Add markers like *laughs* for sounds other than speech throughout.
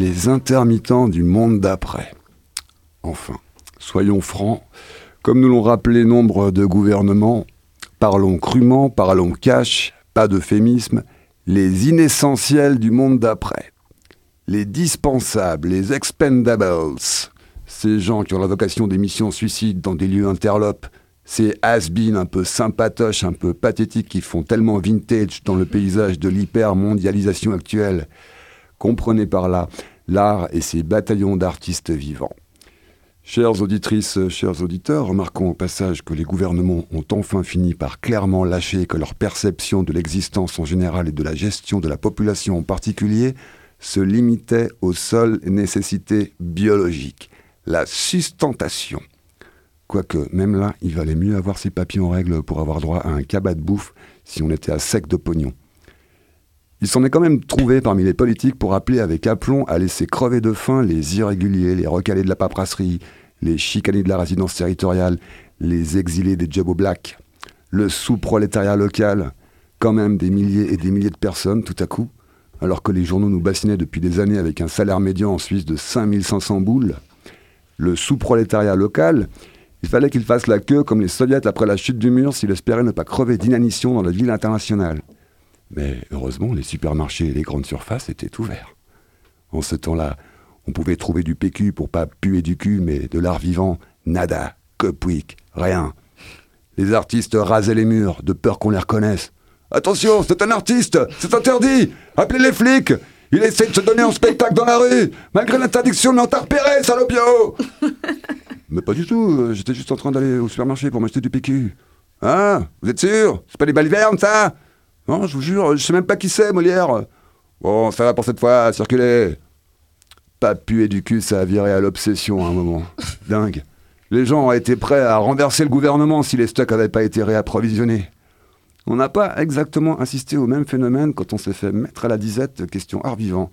Les intermittents du monde d'après. Enfin, soyons francs, comme nous l'ont rappelé nombre de gouvernements, parlons crûment, parlons cash, pas d'euphémisme, les inessentiels du monde d'après. Les dispensables, les expendables, ces gens qui ont la vocation des missions suicides dans des lieux interlopes, ces has un peu sympatoches, un peu pathétiques qui font tellement vintage dans le paysage de l'hyper-mondialisation actuelle. Comprenez par là l'art et ses bataillons d'artistes vivants. Chères auditrices, chers auditeurs, remarquons au passage que les gouvernements ont enfin fini par clairement lâcher que leur perception de l'existence en général et de la gestion de la population en particulier se limitait aux seules nécessités biologiques, la sustentation. Quoique, même là, il valait mieux avoir ses papiers en règle pour avoir droit à un cabas de bouffe si on était à sec de pognon. Il s'en est quand même trouvé parmi les politiques pour appeler avec aplomb à laisser crever de faim les irréguliers, les recalés de la paperasserie, les chicanés de la résidence territoriale, les exilés des jobs black, le sous-prolétariat local, quand même des milliers et des milliers de personnes tout à coup, alors que les journaux nous bassinaient depuis des années avec un salaire médian en Suisse de 5500 boules. Le sous-prolétariat local, il fallait qu'il fasse la queue comme les soviets après la chute du mur s'il espérait ne pas crever d'inanition dans la ville internationale. Mais heureusement, les supermarchés et les grandes surfaces étaient ouverts. En ce temps-là, on pouvait trouver du PQ pour pas puer du cul, mais de l'art vivant, nada, que rien. Les artistes rasaient les murs, de peur qu'on les reconnaisse. Attention, c'est un artiste, c'est interdit Appelez les flics Il essaie de se donner en spectacle dans la rue Malgré l'interdiction, on t'a repéré, salopio *laughs* Mais pas du tout, euh, j'étais juste en train d'aller au supermarché pour m'acheter du PQ. Hein Vous êtes sûr? C'est pas les balivernes, ça? Non, je vous jure, je sais même pas qui c'est, Molière. Bon, ça va pour cette fois, circulez. Pas puer du cul, ça a viré à l'obsession à un moment. *laughs* Dingue. Les gens ont été prêts à renverser le gouvernement si les stocks n'avaient pas été réapprovisionnés. On n'a pas exactement insisté au même phénomène quand on s'est fait mettre à la disette question art vivant.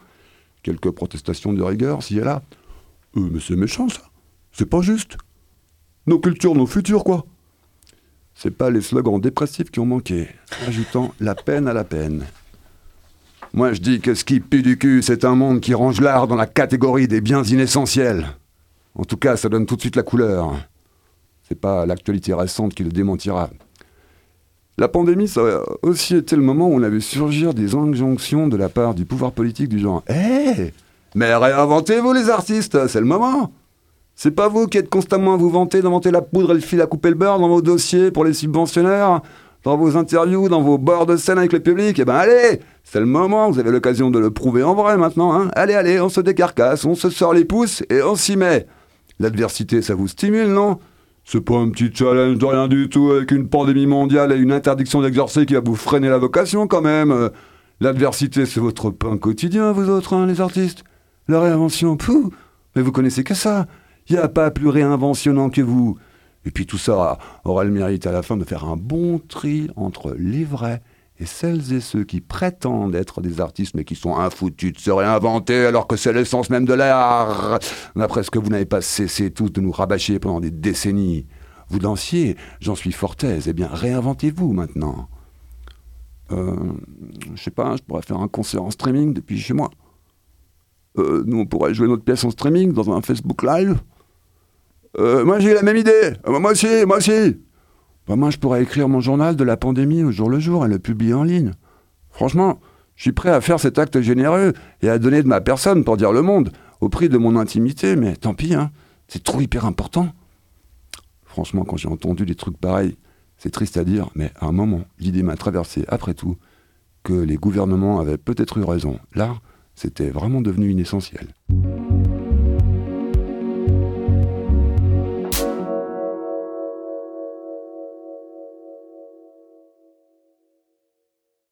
Quelques protestations de rigueur, s'il y a là. Euh, mais c'est méchant ça. C'est pas juste. Nos cultures, nos futurs, quoi. C'est pas les slogans dépressifs qui ont manqué, ajoutant la peine à la peine. Moi je dis que ce qui pue du cul, c'est un monde qui range l'art dans la catégorie des biens inessentiels. En tout cas, ça donne tout de suite la couleur. C'est pas l'actualité récente qui le démentira. La pandémie, ça a aussi été le moment où on a vu surgir des injonctions de la part du pouvoir politique du genre Hé Mais réinventez-vous les artistes, c'est le moment c'est pas vous qui êtes constamment à vous vanter d'inventer la poudre et le fil à couper le beurre dans vos dossiers pour les subventionnaires, dans vos interviews, dans vos bords de scène avec le public. Eh ben allez, c'est le moment, vous avez l'occasion de le prouver en vrai maintenant. Hein. allez, allez, on se décarcasse, on se sort les pouces et on s'y met. L'adversité, ça vous stimule, non? C'est pas un petit challenge de rien du tout avec une pandémie mondiale et une interdiction d'exercer qui va vous freiner la vocation quand même. L'adversité, c'est votre pain quotidien, vous autres, hein, les artistes. La réinvention, pouh, mais vous connaissez que ça. Il n'y a pas plus réinventionnant que vous. Et puis tout ça aura le mérite à la fin de faire un bon tri entre les vrais et celles et ceux qui prétendent être des artistes mais qui sont infoutus de se réinventer alors que c'est l'essence même de l'art. D'après ce que vous n'avez pas cessé tous de nous rabâcher pendant des décennies. Vous danciez, j'en suis fort aise. Eh bien, réinventez-vous maintenant. Euh, je sais pas, je pourrais faire un concert en streaming depuis chez moi. Euh, nous, on pourrait jouer notre pièce en streaming dans un Facebook Live. Euh, moi j'ai la même idée. Euh, moi aussi, moi aussi. Bah, moi je pourrais écrire mon journal de la pandémie au jour le jour et le publier en ligne. Franchement, je suis prêt à faire cet acte généreux et à donner de ma personne pour dire le monde, au prix de mon intimité, mais tant pis, hein, c'est trop hyper important. Franchement, quand j'ai entendu des trucs pareils, c'est triste à dire, mais à un moment, l'idée m'a traversé, après tout, que les gouvernements avaient peut-être eu raison. L'art, c'était vraiment devenu inessentiel.